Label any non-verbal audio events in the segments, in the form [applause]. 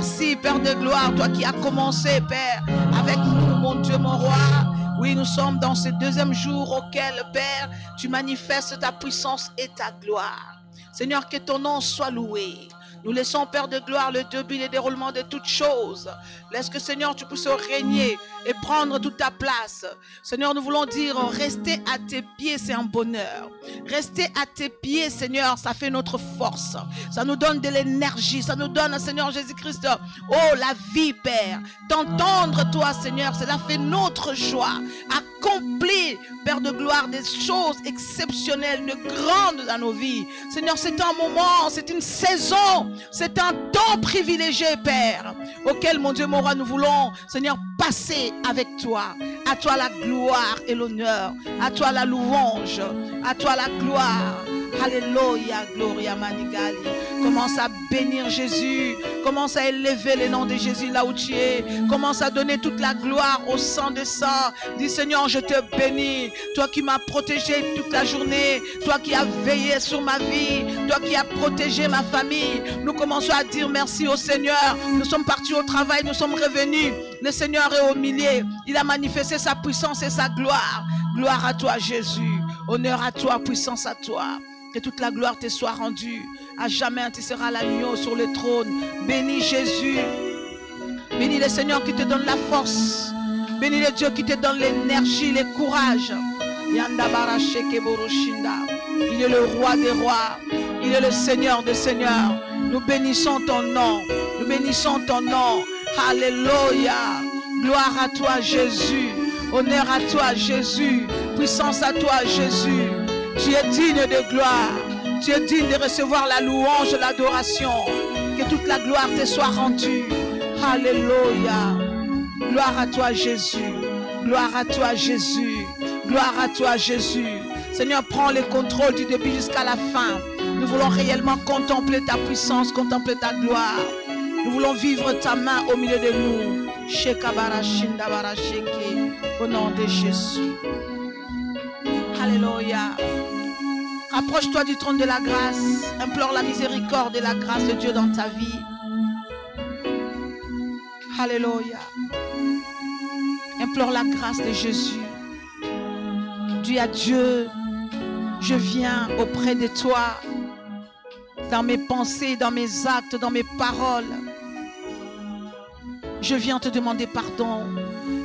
Merci, Père de gloire, toi qui as commencé, Père, avec nous, mon Dieu, mon roi. Oui, nous sommes dans ce deuxième jour auquel, Père, tu manifestes ta puissance et ta gloire. Seigneur, que ton nom soit loué. Nous laissons, Père de gloire, le début et le déroulement de toutes choses. Laisse que, Seigneur, tu puisses régner et prendre toute ta place. Seigneur, nous voulons dire, rester à tes pieds, c'est un bonheur. Rester à tes pieds, Seigneur, ça fait notre force. Ça nous donne de l'énergie. Ça nous donne, Seigneur Jésus-Christ, oh, la vie, Père. T'entendre, toi, Seigneur, cela fait notre joie. Accomplir, Père de gloire, des choses exceptionnelles, de grandes dans nos vies. Seigneur, c'est un moment, c'est une saison c'est un temps privilégié, Père, auquel, mon Dieu, mon roi, nous voulons, Seigneur, passer avec toi. À toi la gloire et l'honneur. À toi la louange. À toi la gloire. Alléluia, Gloria Manigali. Commence à bénir Jésus. Commence à élever le nom de Jésus là où tu es. Commence à donner toute la gloire au sang de sang. Dis Seigneur, je te bénis. Toi qui m'as protégé toute la journée. Toi qui as veillé sur ma vie. Toi qui as protégé ma famille. Nous commençons à dire merci au Seigneur. Nous sommes partis au travail. Nous sommes revenus. Le Seigneur est au milieu. Il a manifesté sa puissance et sa gloire. Gloire à toi Jésus. Honneur à toi, puissance à toi. Que toute la gloire te soit rendue. À jamais, tu seras l'agneau sur le trône. Bénis Jésus. Bénis le Seigneur qui te donne la force. Bénis le Dieu qui te donne l'énergie, le courage. Il est le roi des rois. Il est le Seigneur des seigneurs. Nous bénissons ton nom. Nous bénissons ton nom. Alléluia. Gloire à toi, Jésus. Honneur à toi, Jésus. Puissance à toi, Jésus. Tu es digne de gloire. Tu es digne de recevoir la louange, l'adoration. Que toute la gloire te soit rendue. Alléluia. Gloire à toi, Jésus. Gloire à toi, Jésus. Gloire à toi, Jésus. Seigneur, prends le contrôle du début jusqu'à la fin. Nous voulons réellement contempler ta puissance, contempler ta gloire. Nous voulons vivre ta main au milieu de nous. Au nom de Jésus. Alléluia. Approche-toi du trône de la grâce. Implore la miséricorde et la grâce de Dieu dans ta vie. Alléluia. Implore la grâce de Jésus. Dis à Dieu, je viens auprès de toi dans mes pensées, dans mes actes, dans mes paroles. Je viens te demander pardon.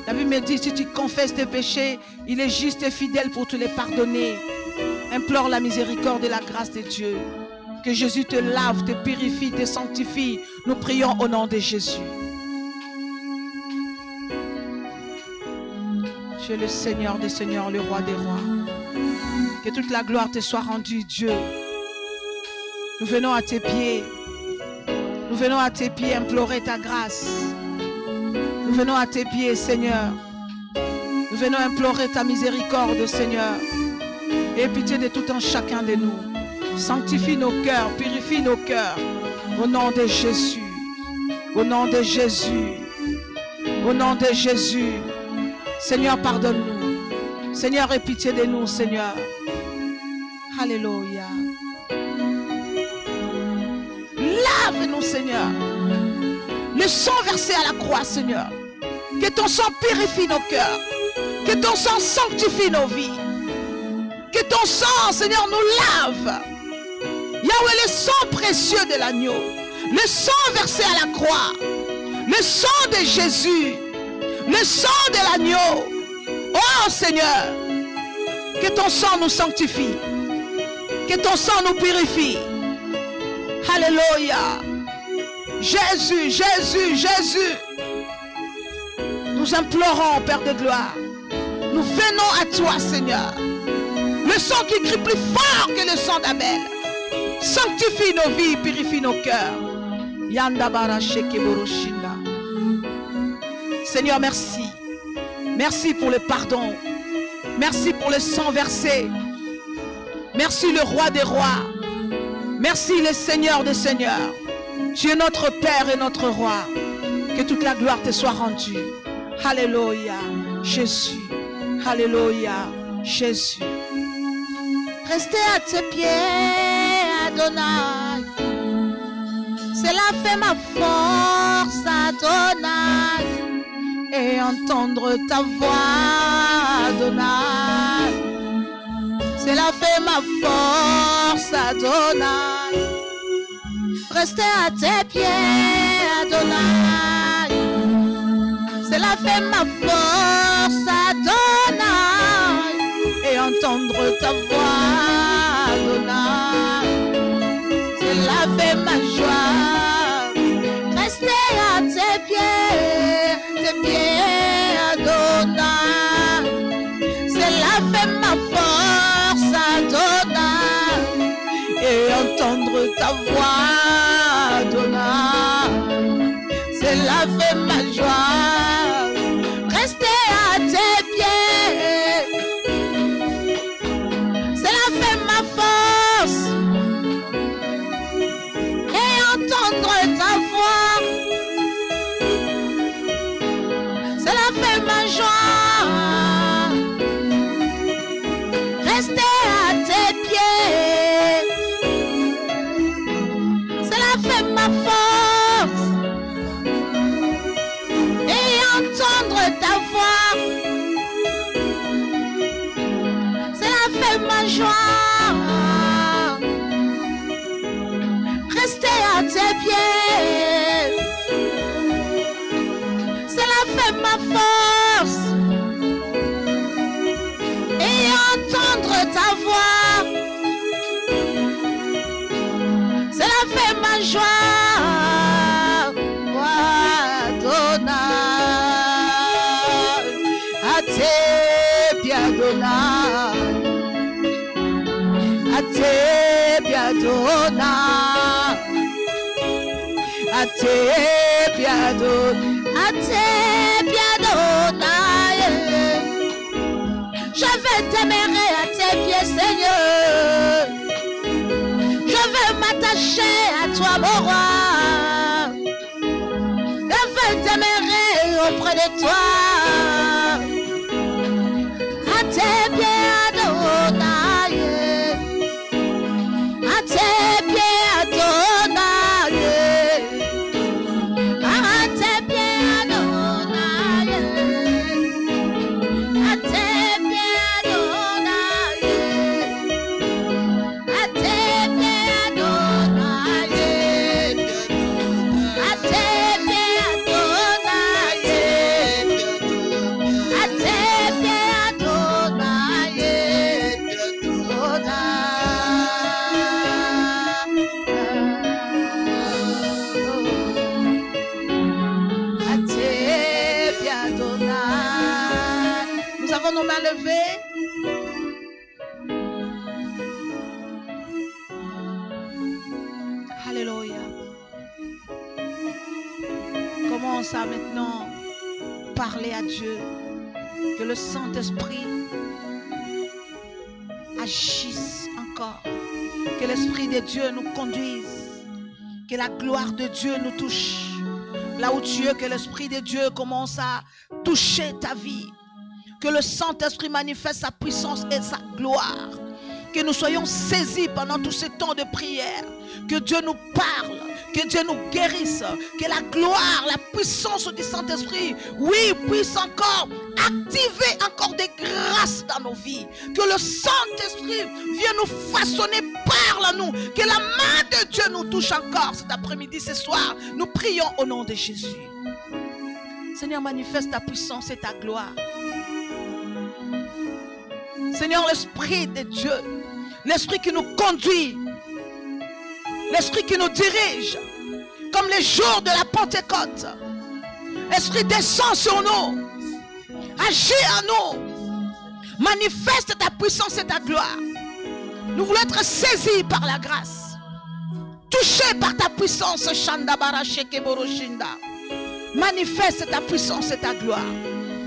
La Bible me dit, si tu confesses tes péchés, il est juste et fidèle pour te les pardonner. Implore la miséricorde et la grâce de Dieu. Que Jésus te lave, te purifie, te sanctifie. Nous prions au nom de Jésus. Tu es le Seigneur des Seigneurs, le Roi des Rois. Que toute la gloire te soit rendue, Dieu. Nous venons à tes pieds. Nous venons à tes pieds implorer ta grâce. Nous venons à tes pieds, Seigneur. Nous venons implorer ta miséricorde, Seigneur. Et pitié de tout un chacun de nous. Sanctifie nos cœurs, purifie nos cœurs. Au nom de Jésus. Au nom de Jésus. Au nom de Jésus. Seigneur, pardonne-nous. Seigneur, aie pitié de nous, Seigneur. Alléluia. Lave-nous, Seigneur. Le sang versé à la croix, Seigneur. Que ton sang purifie nos cœurs. Que ton sang sanctifie nos vies. Que ton sang, Seigneur, nous lave. Yahweh, le sang précieux de l'agneau. Le sang versé à la croix. Le sang de Jésus. Le sang de l'agneau. Oh Seigneur, que ton sang nous sanctifie. Que ton sang nous purifie. Alléluia. Jésus, Jésus, Jésus. Nous implorons, Père de gloire. Nous venons à toi, Seigneur. Le sang qui crie plus fort que le sang d'Abel. Sanctifie nos vies, purifie nos cœurs. Seigneur, merci. Merci pour le pardon. Merci pour le sang versé. Merci le roi des rois. Merci le Seigneur des seigneurs. Tu es notre Père et notre roi. Que toute la gloire te soit rendue. Alléluia. Jésus. Alléluia. Jésus. Restez à tes pieds, Adonai. Cela fait ma force, Adonai, et entendre ta voix, Adonai. Cela fait ma force, Adonai. Rester à tes pieds, Adonai. Cela fait ma force, Adonai. Entendre ta voix, Adonai. Cela fait ma joie. Rester à tes pieds, tes pieds, Adonai. Cela fait ma force, Adonai. Et entendre ta voix, À tes pieds, Adonai. Je vais t'aimer à tes pieds, Seigneur. Je veux m'attacher à toi, mon roi. Je veux t'aimer auprès de toi. Nos mains levées. Alléluia. Commence à maintenant parler à Dieu. Que le Saint-Esprit agisse encore. Que l'Esprit de Dieu nous conduise. Que la gloire de Dieu nous touche. Là où tu es, que l'Esprit de Dieu commence à toucher ta vie. Que le Saint-Esprit manifeste sa puissance et sa gloire. Que nous soyons saisis pendant tous ces temps de prière. Que Dieu nous parle. Que Dieu nous guérisse. Que la gloire, la puissance du Saint-Esprit, oui, puisse encore activer encore des grâces dans nos vies. Que le Saint-Esprit vienne nous façonner, parle à nous. Que la main de Dieu nous touche encore cet après-midi, ce soir. Nous prions au nom de Jésus. Seigneur, manifeste ta puissance et ta gloire. Seigneur, l'Esprit de Dieu, l'Esprit qui nous conduit, l'Esprit qui nous dirige, comme les jours de la Pentecôte. Esprit descend sur nous, agis en nous, manifeste ta puissance et ta gloire. Nous voulons être saisis par la grâce, touchés par ta puissance. Manifeste ta puissance et ta gloire.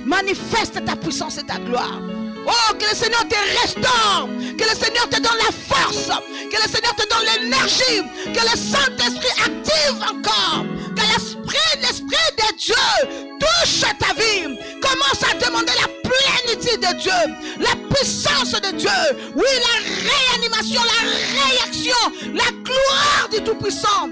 Manifeste ta puissance et ta gloire. Oh, que le Seigneur te restaure. Que le Seigneur te donne la force. Que le Seigneur te donne l'énergie. Que le Saint-Esprit active encore. Que l'Esprit, l'Esprit de Dieu touche ta vie. Commence à demander la plénitude de Dieu, la puissance de Dieu, oui, la réanimation, la réaction, la gloire du Tout-Puissant.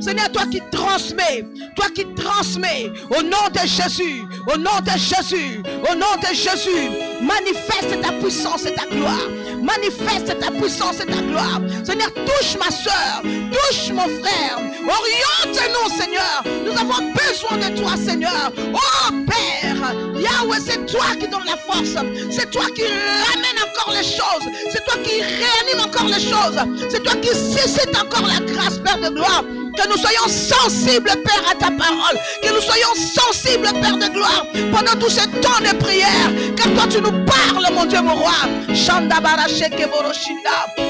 Seigneur, toi qui transmets, toi qui transmets, au nom de Jésus, au nom de Jésus, au nom de Jésus, manifeste ta puissance et ta gloire. Manifeste ta puissance et ta gloire. Seigneur, touche ma soeur, touche mon frère. Oriente-nous, Seigneur. Nous avons besoin de toi, Seigneur. Oh Père, Yahweh, c'est toi qui donne la force. C'est toi qui ramène encore les choses. C'est toi qui réanime encore les choses. C'est toi qui suscite encore la grâce, Père de gloire. Que nous soyons sensibles, Père, à ta parole. Que nous soyons sensibles, Père de gloire, pendant tous ces temps de prière. Car toi, tu nous parles, mon Dieu, mon roi.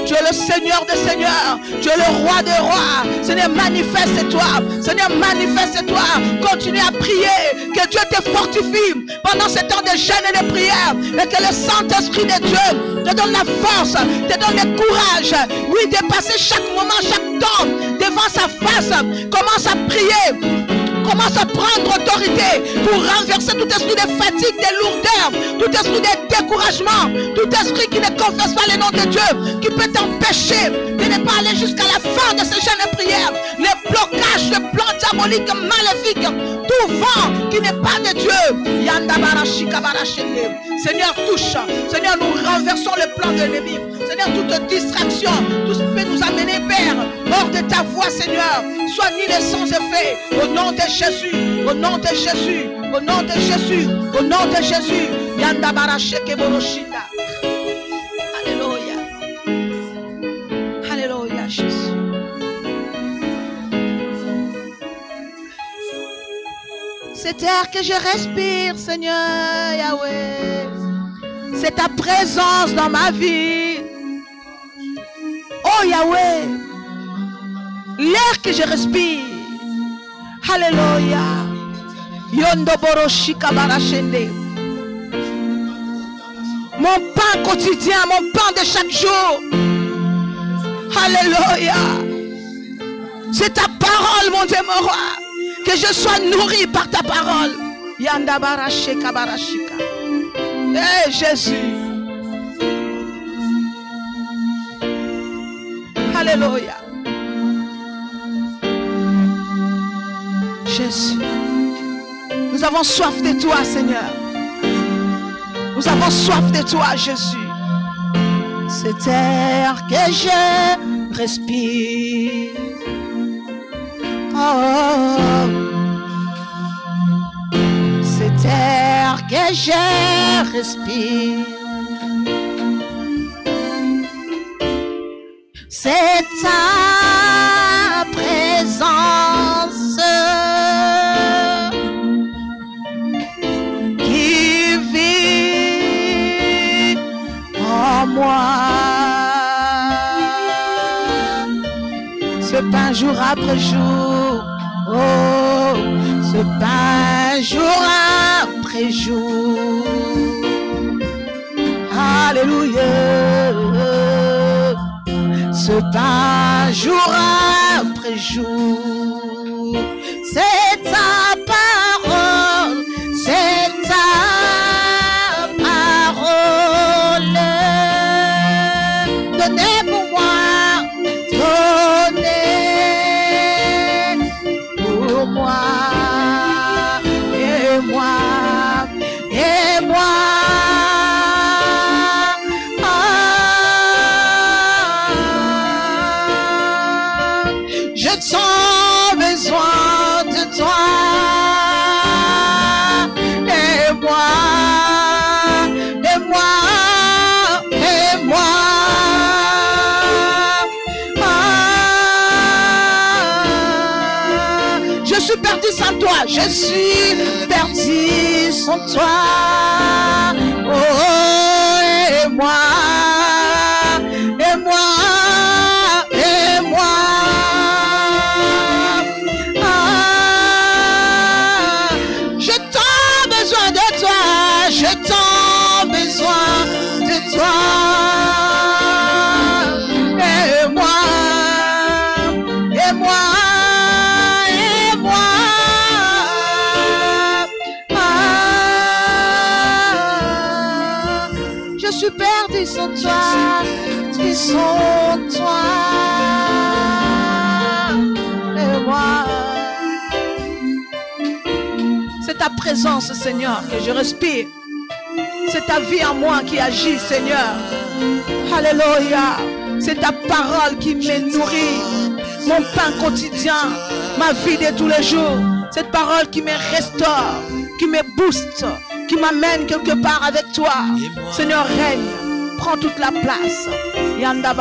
Tu es le Seigneur des Seigneurs. Tu es le roi des rois. Seigneur, manifeste-toi. Seigneur, manifeste-toi. Continue à prier. Que Dieu te fortifie pendant ces temps de jeûne et de prière. Et que le Saint-Esprit de Dieu te donne la force, te donne le courage. Oui, de passer chaque moment, chaque devant sa face commence à prier. Commence à prendre autorité pour renverser tout esprit de fatigue, de lourdeur, tout esprit de découragement, tout esprit qui ne confesse pas le nom de Dieu, qui peut t'empêcher de ne pas aller jusqu'à la fin de ces chaînes de prière. Blocages, les plans diaboliques, maléfiques, tout vent qui n'est pas de Dieu. Seigneur, touche. Seigneur, nous renversons le plan de l'ennemi. Seigneur, toute distraction, tout ce qui peut nous amener, Père, hors de ta voix, Seigneur, soit ni les sans effet. Au nom de Jésus, au nom de Jésus, au nom de Jésus, au nom de Jésus. Yanda. Alléluia, C'est air que je respire, Seigneur Yahweh. C'est ta présence dans ma vie. Oh Yahweh, l'air que je respire. Alléluia. Yondo. Mon pain quotidien, mon pain de chaque jour. Alléluia. C'est ta parole, mon Dieu, mon roi. Que je sois nourri par ta parole. Yanda Barashika Barashika. Eh Jésus. Alléluia. Jésus. Nous avons soif de toi, Seigneur. Nous avons soif de toi, Jésus. Cet air que je respire. Cet air que je respire. C'est ta présence qui vit en moi. Jour après jour, oh, ce pain jour après jour. Alléluia ce pain jour après jour. C'est ta Je suis perdu sans toi. C'est ta présence, Seigneur, que je respire. C'est ta vie en moi qui agit, Seigneur. Alléluia. C'est ta parole qui me nourrit. Mon pain quotidien, ma vie de tous les jours. Cette parole qui me restaure, qui me booste, qui m'amène quelque part avec toi. Seigneur, règne. Toute la place. Yanda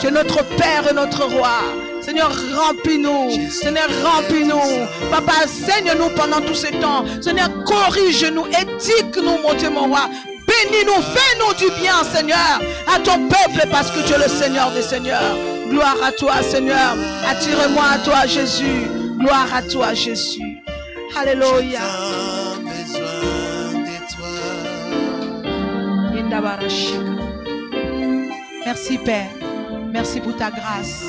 Tu es notre Père et notre Roi. Seigneur, remplis-nous. Seigneur, remplis-nous. Papa, saigne-nous pendant tous ces temps. Seigneur, corrige-nous, éthique-nous, mon Dieu, mon roi. Bénis-nous, fais-nous du bien, Seigneur, à ton peuple, parce que tu es le Seigneur des Seigneurs. Gloire à toi, Seigneur. Attire-moi à toi, Jésus. Gloire à toi, Jésus. Alléluia. Merci Père. Merci pour ta grâce.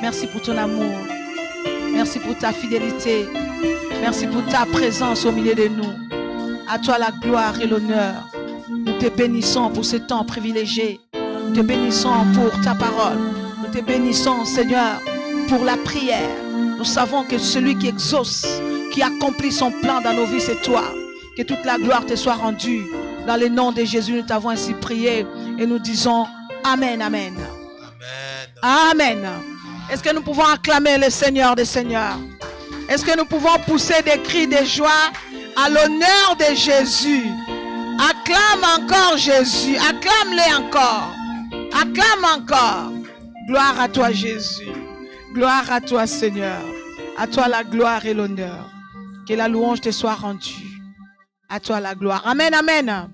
Merci pour ton amour. Merci pour ta fidélité. Merci pour ta présence au milieu de nous. À toi la gloire et l'honneur. Nous te bénissons pour ce temps privilégié. Nous te bénissons pour ta parole. Nous te bénissons, Seigneur, pour la prière. Nous savons que celui qui exauce, qui accomplit son plan dans nos vies, c'est toi. Que toute la gloire te soit rendue. Dans le nom de Jésus, nous t'avons ainsi prié et nous disons Amen, Amen. Amen. Amen. Est-ce que nous pouvons acclamer le Seigneur des Seigneurs? Est-ce que nous pouvons pousser des cris de joie à l'honneur de Jésus? Acclame encore Jésus. Acclame-le encore. Acclame encore. Gloire à toi Jésus. Gloire à toi Seigneur. À toi la gloire et l'honneur. Que la louange te soit rendue. À toi la gloire. Amen, amen.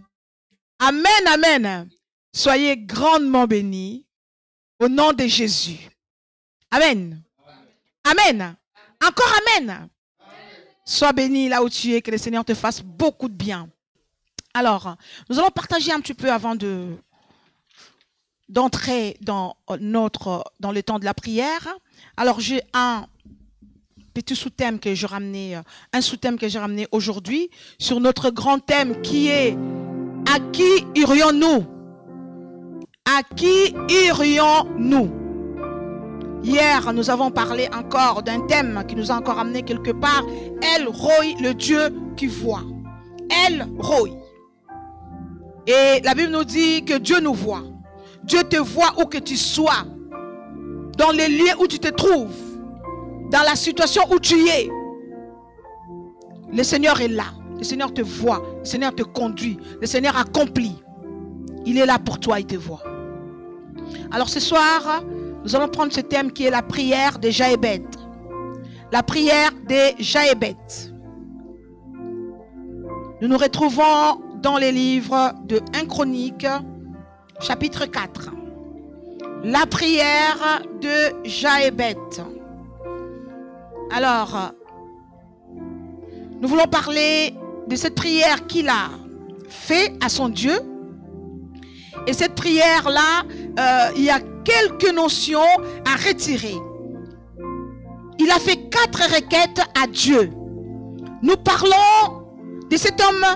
Amen, amen. Soyez grandement bénis au nom de Jésus. Amen. Amen. Encore Amen. Sois béni là où tu es, que le Seigneur te fasse beaucoup de bien. Alors, nous allons partager un petit peu avant de d'entrer dans notre dans le temps de la prière. Alors, j'ai un petit sous-thème que j'ai ramené, un sous-thème que j'ai ramené aujourd'hui sur notre grand thème qui est à qui irions-nous? À qui irions-nous? Hier, nous avons parlé encore d'un thème qui nous a encore amené quelque part. El Roy, le Dieu qui voit. El Roy. Et la Bible nous dit que Dieu nous voit. Dieu te voit où que tu sois. Dans les lieux où tu te trouves. Dans la situation où tu es. Le Seigneur est là. Le Seigneur te voit. Le Seigneur te conduit. Le Seigneur accomplit. Il est là pour toi, il te voit. Alors ce soir, nous allons prendre ce thème qui est la prière des Jaébet. La prière des Jaébet. Nous nous retrouvons dans les livres de 1 Chronique, chapitre 4. La prière de Jaébet. Alors, nous voulons parler de cette prière qu'il a fait à son Dieu. Et cette prière-là, euh, il y a quelques notions à retirer. Il a fait quatre requêtes à Dieu. Nous parlons de cet homme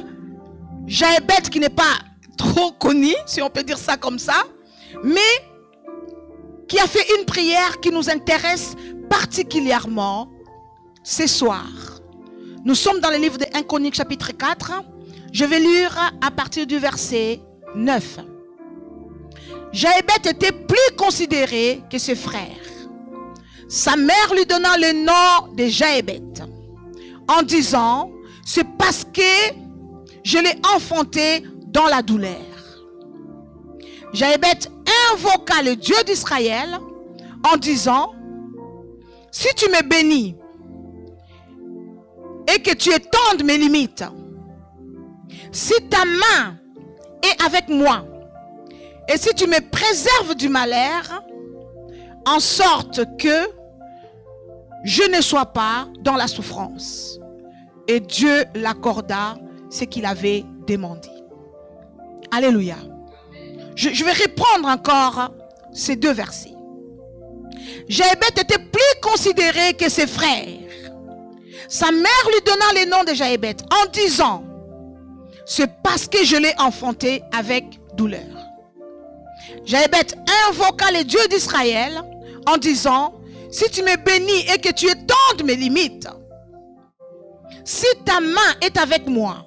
Jaébet qui n'est pas trop connu, si on peut dire ça comme ça, mais qui a fait une prière qui nous intéresse particulièrement ce soir. Nous sommes dans le livre de 1 chapitre 4. Je vais lire à partir du verset 9. Jaébet était plus considéré que ses frères. Sa mère lui donna le nom de Jaébet en disant, c'est parce que je l'ai enfanté dans la douleur. Jaébet invoqua le Dieu d'Israël en disant, si tu me bénis et que tu étendes mes limites, si ta main est avec moi, et si tu me préserves du malheur, en sorte que je ne sois pas dans la souffrance. Et Dieu l'accorda ce qu'il avait demandé. Alléluia. Je, vais reprendre encore ces deux versets. Jaébet était plus considéré que ses frères. Sa mère lui donna le nom de Jaébet en disant, c'est parce que je l'ai enfanté avec douleur. Jaébet invoqua les dieux d'Israël en disant, si tu me bénis et que tu étendes mes limites, si ta main est avec moi,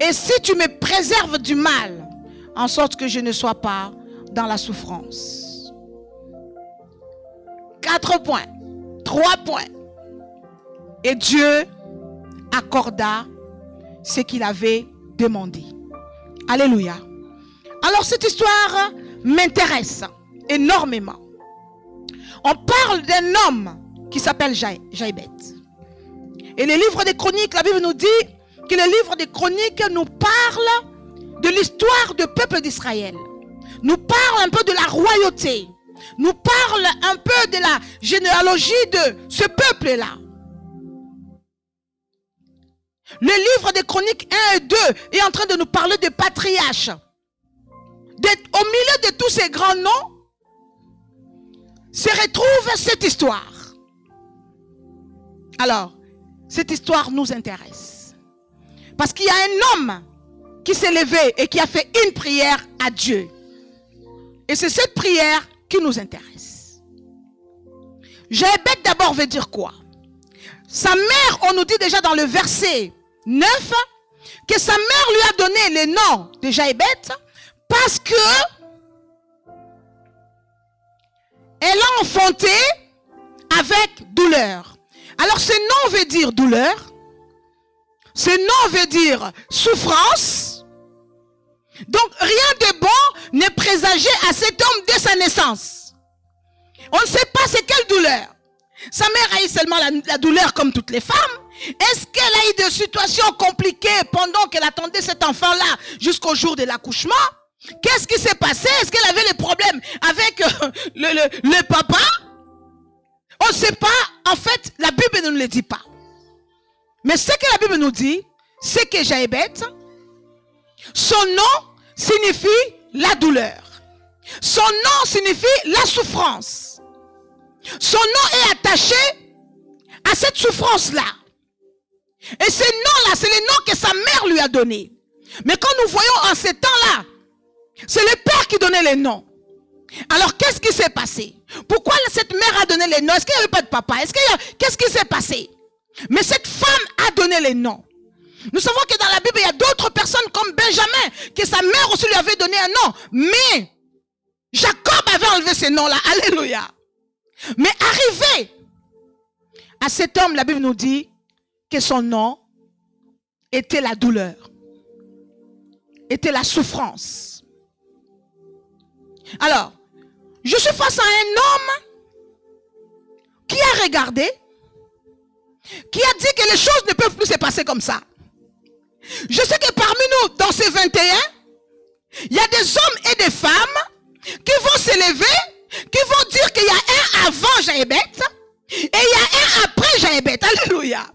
et si tu me préserves du mal, en sorte que je ne sois pas dans la souffrance. Quatre points, trois points. Et Dieu accorda ce qu'il avait demandé. Alléluia. Alors cette histoire m'intéresse énormément. On parle d'un homme qui s'appelle Jaïbet. Et le livre des chroniques, la Bible nous dit que le livre des chroniques nous parle de l'histoire du peuple d'Israël. Nous parle un peu de la royauté. Nous parle un peu de la généalogie de ce peuple-là. Le livre des chroniques 1 et 2 est en train de nous parler de patriarches. au milieu de tous ces grands noms, se retrouve cette histoire. Alors, cette histoire nous intéresse. Parce qu'il y a un homme qui s'est levé et qui a fait une prière à Dieu. Et c'est cette prière qui nous intéresse. Jaébet d'abord veut dire quoi? Sa mère, on nous dit déjà dans le verset 9, que sa mère lui a donné le nom de Jaébet parce que elle a enfanté avec douleur. Alors ce nom veut dire douleur. Ce nom veut dire souffrance. Donc rien de bon n'est présagé à cet homme dès sa naissance. On ne sait pas c'est quelle douleur. Sa mère a eu seulement la, douleur comme toutes les femmes. Est-ce qu'elle a eu des situations compliquées pendant qu'elle attendait cet enfant-là jusqu'au jour de l'accouchement? Qu'est-ce qui s'est passé? Est-ce qu'elle avait des problèmes avec euh, le, papa? On ne sait pas. En fait, la Bible ne nous le dit pas. Mais ce que la Bible nous dit, c'est que Jaébet, son nom signifie la douleur. Son nom signifie la souffrance. Son nom est attaché à cette souffrance-là. Et ce nom-là, c'est le nom que sa mère lui a donné. Mais quand nous voyons en ces temps-là, c'est le père qui donnait les noms. Alors, qu'est-ce qui s'est passé? Pourquoi cette mère a donné les noms? Est-ce qu'il n'y avait pas de papa? Est-ce qu'il Qu'est-ce qui s'est passé? Mais cette femme a donné les noms. Nous savons que dans la Bible, il y a d'autres personnes comme Benjamin, que sa mère aussi lui avait donné un nom. Mais Jacob avait enlevé ces noms-là. Alléluia. Mais arrivé à cet homme, la Bible nous dit que son nom était la douleur, était la souffrance. Alors, je suis face à un homme qui a regardé, qui a dit que les choses ne peuvent plus se passer comme ça. Je sais que parmi nous, dans ces 21, il y a des hommes et des femmes qui vont s'élever, qui vont dire qu'il y a un avant Jaébet et il y a un après Jaébet. Alléluia.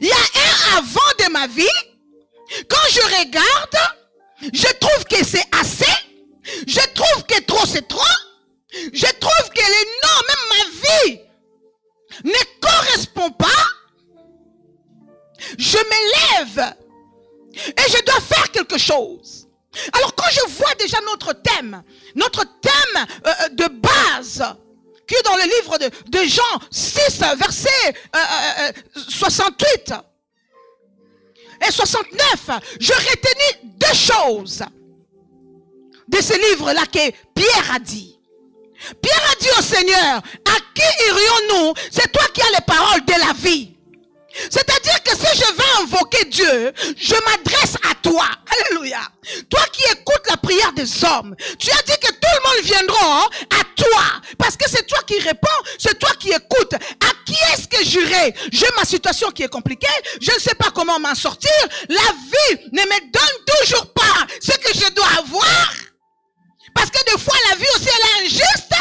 Il y a un avant de ma vie. Quand je regarde, je trouve que c'est assez je trouve que trop c'est trop. Je trouve que les noms, même ma vie, ne correspond pas. Je m'élève et je dois faire quelque chose. Alors quand je vois déjà notre thème, notre thème euh, de base, dans le livre de, Jean 6, verset 68 euh, et 69, je retenais deux choses de ce livre-là que Pierre a dit. Pierre a dit au Seigneur, à qui irions-nous? C'est toi qui as les paroles de la vie. C'est-à-dire que si je vais invoquer Dieu, je m'adresse à toi. Alléluia. Toi qui écoutes la prière des hommes, tu as dit que tout le monde viendra à toi. Parce que c'est toi qui réponds, c'est toi qui écoutes. À qui est-ce que j'irai? J'ai ma situation qui est compliquée, je ne sais pas comment m'en sortir. La vie ne me donne toujours pas ce que je dois avoir. Parce que des fois, la vie aussi, elle est injuste.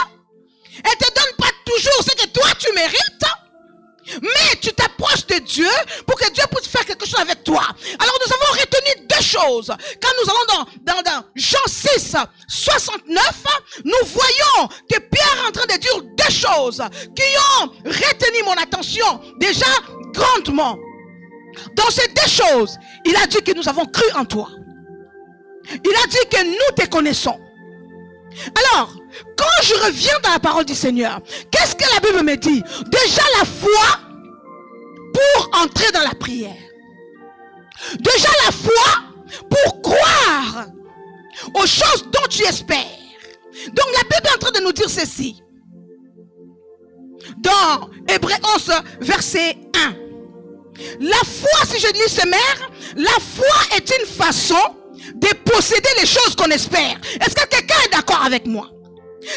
Elle te donne pas toujours ce que toi, tu mérites. Mais tu t'approches de Dieu pour que Dieu puisse faire quelque chose avec toi. Alors nous avons retenu deux choses. Quand nous allons dans, dans, Jean 6, 69, nous voyons que Pierre est en train de dire deux choses qui ont retenu mon attention déjà grandement. Dans ces deux choses, il a dit que nous avons cru en toi. Il a dit que nous te connaissons. Alors, quand je reviens dans la parole du Seigneur, qu'est-ce que la Bible me dit? Déjà la foi pour entrer dans la prière. Déjà la foi pour croire aux choses dont tu espères. Donc la Bible est en train de nous dire ceci. Dans Hébreu 11, verset 1. La foi, si je lis ce mère, la foi est une façon de posséder les choses qu'on espère. Est-ce que quelqu'un est d'accord avec moi?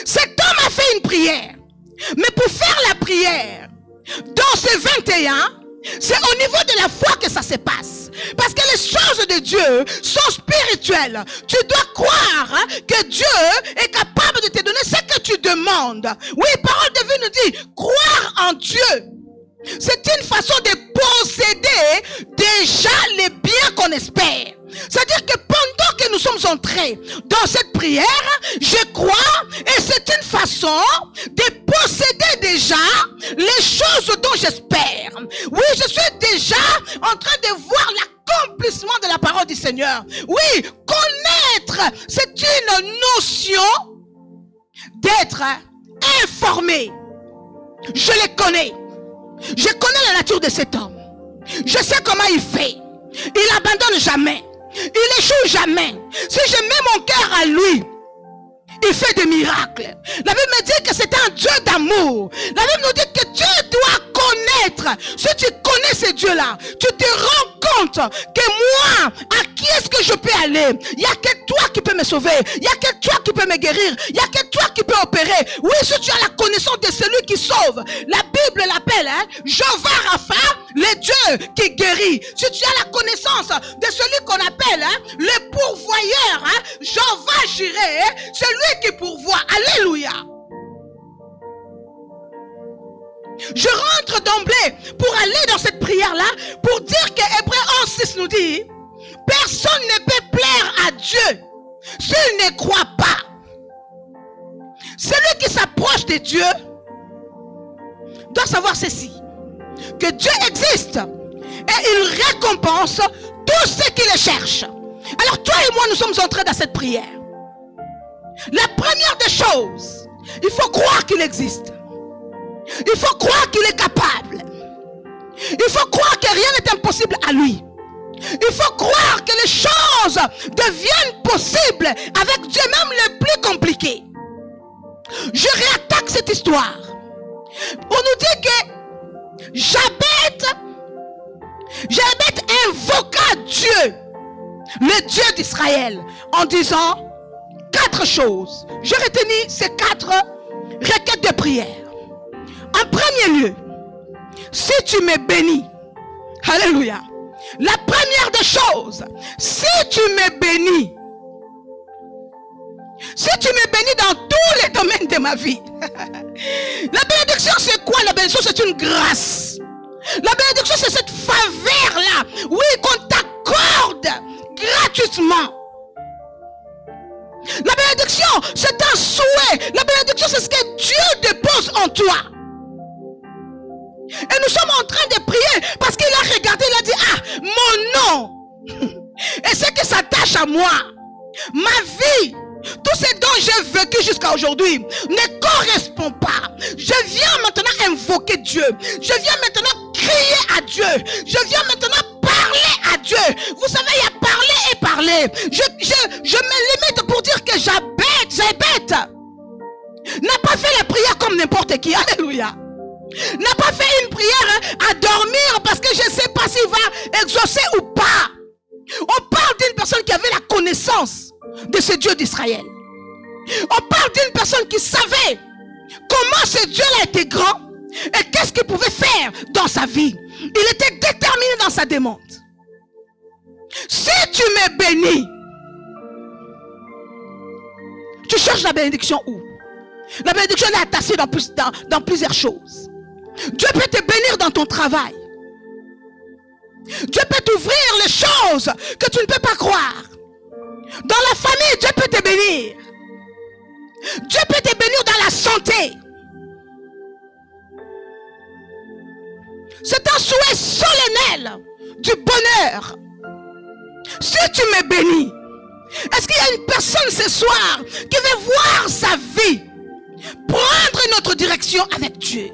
Cet homme a fait une prière. Mais pour faire la prière, dans ce 21, c'est au niveau de la foi que ça se passe. Parce que les choses de Dieu sont spirituelles. Tu dois croire que Dieu est capable de te donner ce que tu demandes. Oui, parole de Dieu nous dit, croire en Dieu. C'est une façon de posséder déjà les biens qu'on espère. Dans cette prière, je crois, et c'est une façon de posséder déjà les choses dont j'espère. Oui, je suis déjà en train de voir l'accomplissement de la parole du Seigneur. Oui, connaître, c'est une notion d'être informé. Je les connais. Je connais la nature de cet homme. Je sais comment il fait. Il abandonne jamais. Il échoue jamais. Si je mets mon cœur à lui, il fait des miracles. La Bible me dit que c'est un Dieu d'amour. La Bible nous dit que tu dois connaître. Si tu connais ce Dieu-là, tu te rends compte que moi, à qui est-ce que je peux aller? Il n'y a que toi qui peux me sauver. Il n'y a que toi qui peux me guérir. Il n'y a que toi qui peux opérer. Oui, si tu as la connaissance de celui qui sauve, la Bible l'appelle hein, Rapha, le Dieu qui guérit. Si tu as la connaissance de celui qu'on appelle hein, le pourvoyeur, hein, Jehovah Jireh, celui qui pourvoit. Alléluia. Je rentre d'emblée pour aller dans cette prière-là, pour dire que Hébreu 11, 6 nous dit, personne ne peut plaire à Dieu s'il ne croit pas. Celui qui s'approche de Dieu doit savoir ceci, que Dieu existe et il récompense tous ceux qui le cherchent. Alors toi et moi, nous sommes entrés dans cette prière. La première des choses, il faut croire qu'il existe. Il faut croire qu'il est capable. Il faut croire que rien n'est impossible à lui. Il faut croire que les choses deviennent possibles avec Dieu, même les plus compliquées. Je réattaque cette histoire. On nous dit que Jabet, Jabet invoqua Dieu, le Dieu d'Israël, en disant quatre choses. Je retenu ces quatre requêtes de prière. En premier lieu, si tu me bénis, Alléluia. La première des choses, si tu me bénis, si tu me bénis dans tous les domaines de ma vie, [laughs] la bénédiction c'est quoi? La bénédiction c'est une grâce. La bénédiction c'est cette faveur-là, oui, qu'on t'accorde gratuitement. La bénédiction, c'est un souhait. La bénédiction, c'est ce que Dieu dépose en toi. Et nous sommes en train de prier parce qu'il a regardé, il a dit, ah, mon nom. [laughs] Et ce qui s'attache à moi, ma vie, tout ce dont j'ai vécu jusqu'à aujourd'hui ne correspond pas. Je viens maintenant invoquer Dieu. Je viens maintenant crier à Dieu. Je viens maintenant parler à Dieu. Vous savez, il y a parler et parler. Je, je, me limite pour dire que j'habite, j'habite. N'a pas fait la prière comme n'importe qui. [laughs] Alléluia. N'a pas fait une prière à dormir parce que je ne sais pas s'il va exaucer ou pas. On parle d'une personne qui avait la connaissance de ce Dieu d'Israël. On parle d'une personne qui savait comment ce Dieu-là était grand et qu'est-ce qu'il pouvait faire dans sa vie. Il était déterminé dans sa demande. Si tu me bénis, tu cherches la bénédiction où? La bénédiction est attachée dans, dans plusieurs choses. Dieu peut te bénir dans ton travail. Dieu peut t'ouvrir les choses que tu ne peux pas croire. Dans la famille, Dieu peut te bénir. Dieu peut te bénir dans la santé. C'est un souhait solennel du bonheur. Si tu me bénis, Est-ce qu'il y a une personne ce soir qui veut voir sa vie prendre une autre direction avec Dieu?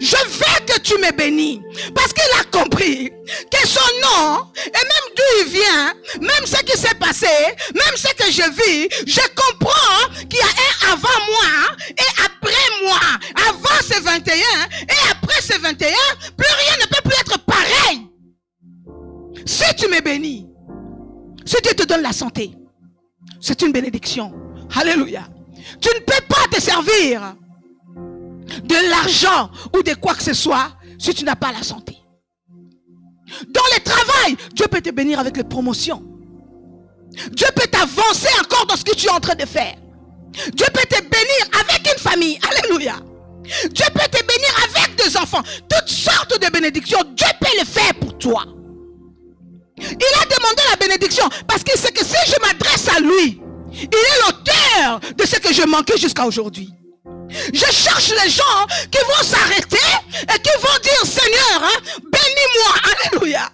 Je veux que tu me bénis. Parce qu'il a compris que son nom, et même d'où il vient, même ce qui s'est passé, même ce que je vis, je comprends qu'il y a un avant moi et après moi. Avant c'est 21 et après c'est 21, plus rien ne peut plus être pareil. Si tu me bénis, si Dieu te donne la santé, c'est une bénédiction. Alléluia. Tu ne peux pas te servir de l'argent ou de quoi que ce soit si tu n'as pas la santé. Dans le travail, Dieu peut te bénir avec les promotions. Dieu peut t'avancer encore dans ce que tu es en train de faire. Dieu peut te bénir avec une famille. Alléluia. Dieu peut te bénir avec des enfants. Toutes sortes de bénédictions. Dieu peut le faire pour toi. Il a demandé la bénédiction parce qu'il sait que si je m'adresse à lui, il est l'auteur de ce que je manquais jusqu'à aujourd'hui. Je cherche les gens qui vont s'arrêter et qui vont dire Seigneur, hein, bénis-moi. Alléluia.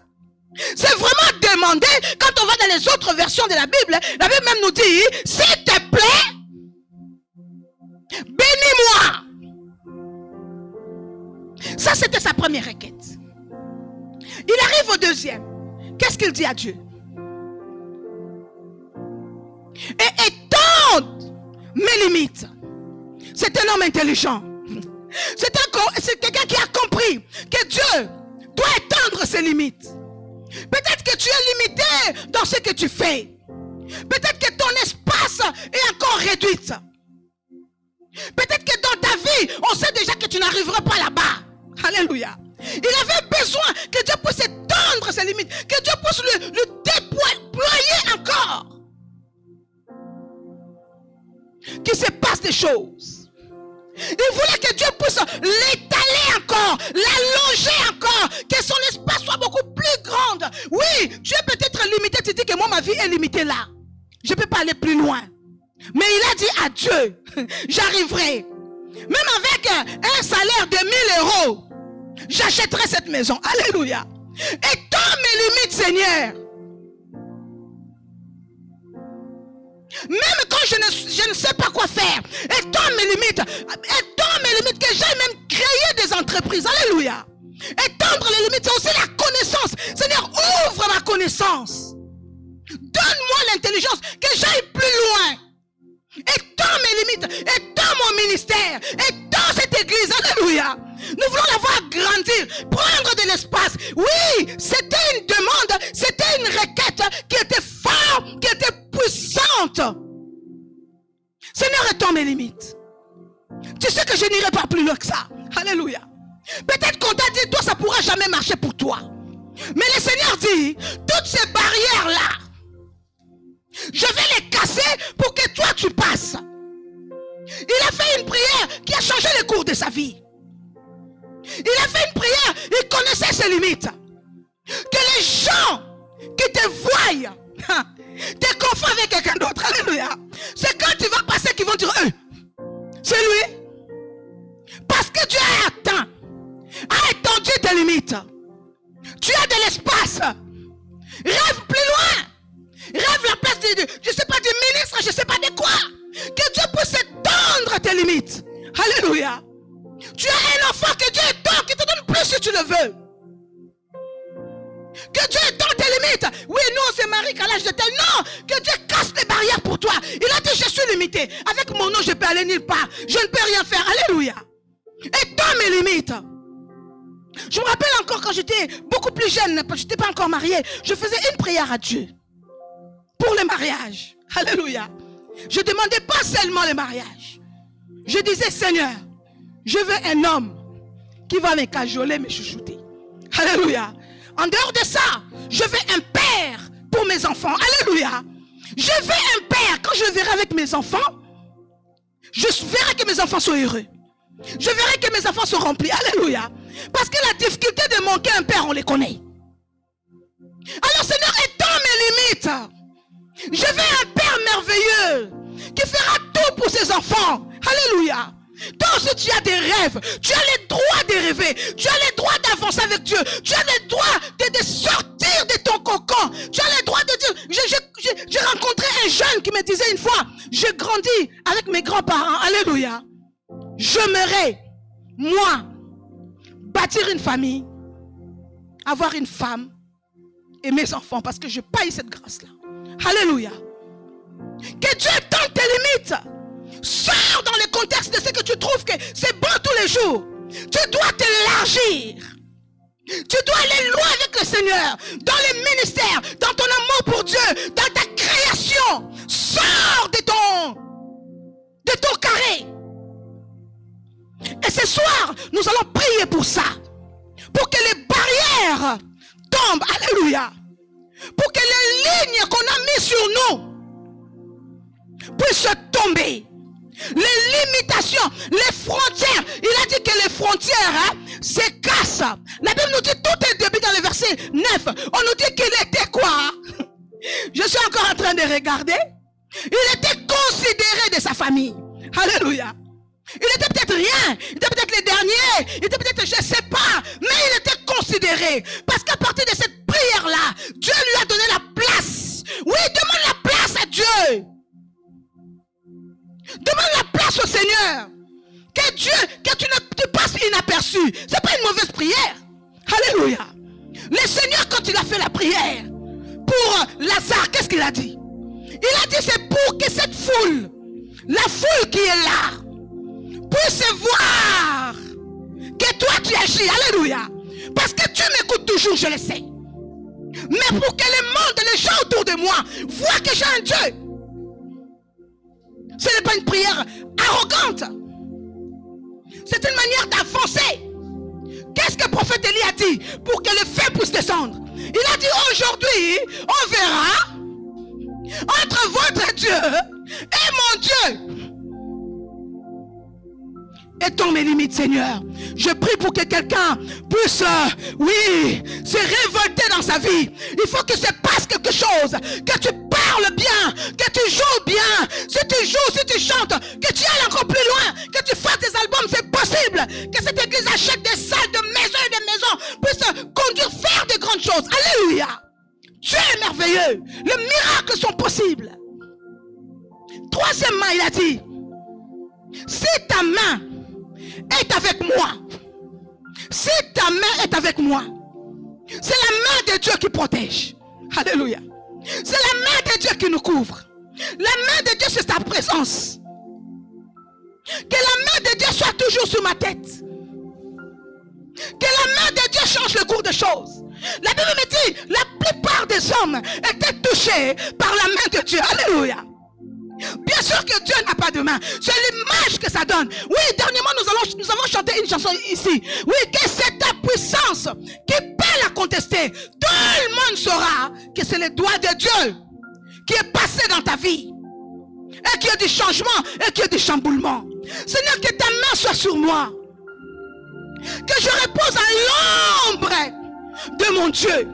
C'est vraiment demandé quand on va dans les autres versions de la Bible. La Bible même nous dit, s'il te plaît, bénis-moi. Ça, c'était sa première requête. Il arrive au deuxième. Qu'est-ce qu'il dit à Dieu? Et étende mes limites. C'est un homme intelligent. C'est quelqu'un qui a compris que Dieu doit étendre ses limites. Peut-être que tu es limité dans ce que tu fais. Peut-être que ton espace est encore réduit. Peut-être que dans ta vie, on sait déjà que tu n'arriveras pas là-bas. Alléluia. Il avait besoin que Dieu puisse étendre ses limites, que Dieu puisse le, le déployer encore. Qu'il se passe des choses. Il voulait que Dieu puisse l'étaler encore, l'allonger encore, que son espace soit beaucoup plus grand. Oui, Dieu peut être limité. Tu dis que moi, ma vie est limitée là. Je ne peux pas aller plus loin. Mais il a dit à Dieu, [laughs] j'arriverai. Même avec un salaire de 1000 euros, j'achèterai cette maison. Alléluia. Et tant mes limites, Seigneur. Même quand je ne, je ne sais pas quoi faire, étends mes limites, étends mes limites, que j'aille même créer des entreprises. Alléluia. Étendre les limites, c'est aussi la connaissance. Seigneur, ouvre ma connaissance. Donne-moi l'intelligence, que j'aille plus loin. Étends mes limites, étends mon ministère, étends cette église. Alléluia. Nous voulons la voir grandir, prendre de l'espace. Oui, c'était une demande, c'était une requête qui était forte, qui était puissante. Seigneur, étends mes limites. Tu sais que je n'irai pas plus loin que ça. Alléluia. Peut-être qu'on t'a dit, toi, ça ne pourra jamais marcher pour toi. Mais le Seigneur dit, toutes ces barrières-là, je vais les casser pour que toi, tu passes. Il a fait une prière qui a changé le cours de sa vie. Il a fait une prière, il connaissait ses limites. Que les gens qui te voient [laughs] te confondent avec quelqu'un d'autre. Alléluia. C'est quand tu vas passer qu'ils vont dire, eux, c'est lui? Parce que tu as atteint, a étendu tes limites. Tu as de l'espace. Rêve plus loin. Rêve la place de, je sais pas, du ministre, je sais pas de quoi. Que Dieu puisse étendre tes limites. Alléluia. Tu as un enfant que Dieu étend, qui te donne plus si tu le veux. Que Dieu étend tes limites. Oui, nous on s'est mariés qu'à l'âge de tel. Non, que Dieu casse les barrières pour toi. Il a dit, je suis limité. Avec mon nom, je peux aller nulle part. Je ne peux rien faire. Alléluia. Étends mes limites. Je me rappelle encore quand j'étais beaucoup plus jeune, je n'étais pas encore mariée, je faisais une prière à Dieu pour le mariage. Alléluia. Je ne demandais pas seulement le mariage. Je disais, Seigneur, je veux un homme qui va me cajoler, me chouchouter. Alléluia. En dehors de ça, je veux un père pour mes enfants. Alléluia. Je veux un père. Quand je verrai avec mes enfants, je verrai que mes enfants sont heureux. Je verrai que mes enfants sont remplis. Alléluia. Parce que la difficulté de manquer un père, on les connaît. Alors Seigneur, étends mes limites. Je veux un père merveilleux qui fera tout pour ses enfants. Alléluia. Toi aussi, tu as des rêves. Tu as le droit de rêver. Tu as le droit d'avancer avec Dieu. Tu as le droit de, sortir de ton cocon. Tu as le droit de dire. J'ai rencontré un jeune qui me disait une fois J'ai grandi avec mes grands-parents. Alléluia. J'aimerais, moi, bâtir une famille, avoir une femme et mes enfants parce que je n'ai pas eu cette grâce-là. Alléluia. Que Dieu tente tes limites. Sors dans le contexte de ce que tu trouves que c'est bon tous les jours. Tu dois t'élargir. Tu dois aller loin avec le Seigneur, dans le ministère, dans ton amour pour Dieu, dans ta création. Sors de ton, de ton carré. Et ce soir, nous allons prier pour ça. Pour que les barrières tombent. Alléluia. Pour que les lignes qu'on a mises sur nous puissent tomber. Les limitations, les frontières. Il a dit que les frontières hein, se cassent. La Bible nous dit tout est début dans le verset 9. On nous dit qu'il était quoi Je suis encore en train de regarder. Il était considéré de sa famille. Alléluia. Il était peut-être rien, il était peut-être le dernier, il était peut-être, je ne sais pas, mais il était considéré. Parce qu'à partir de cette prière-là, Dieu lui a donné la place. Oui, demande la place à Dieu. Demande la place au Seigneur. Que Dieu, que tu ne te passes inaperçu. Ce n'est pas une mauvaise prière. Alléluia. Le Seigneur, quand il a fait la prière pour Lazare, qu'est-ce qu'il a dit? Il a dit c'est pour que cette foule, la foule qui est là, puisse voir que toi tu agis. Alléluia. Parce que Dieu m'écoute toujours, je le sais. Mais pour que le monde, les gens autour de moi voient que j'ai un Dieu. Ce n'est pas une prière arrogante. C'est une manière d'avancer. Qu'est-ce que le prophète Élie a dit pour que le feu puisse descendre? Il a dit aujourd'hui, on verra entre votre Dieu et mon Dieu étant mes limites, Seigneur. Je prie pour que quelqu'un puisse, euh, oui, se révolter dans sa vie. Il faut que se passe quelque chose, que tu parles bien, que tu joues bien. Si tu joues, si tu chantes, que tu ailles encore plus loin, que tu fasses des albums, c'est possible. Que cette église achète des salles de maisons et des maisons, puisse conduire, faire de grandes choses. Alléluia. Dieu est merveilleux. Les miracles sont possibles. Troisièmement, il a dit, si ta main est avec moi, si ta main est avec moi, c'est la main de Dieu qui protège. Alléluia. C'est la main de Dieu qui nous couvre. La main de Dieu, c'est sa présence. Que la main de Dieu soit toujours sur ma tête. Que la main de Dieu change le cours des choses. La Bible me dit, la plupart des hommes étaient touchés par la main de Dieu. Alléluia. Que Dieu n'a pas de main. C'est l'image que ça donne. Oui, dernièrement, nous, allons, nous avons chanté une chanson ici. Oui, que c'est ta puissance qui peut la contester. Tout le monde saura que c'est le doigt de Dieu qui est passé dans ta vie. Et qui a du changement et qui a du chamboulement. Seigneur, que ta main soit sur moi. Que je repose à l'ombre de mon Dieu.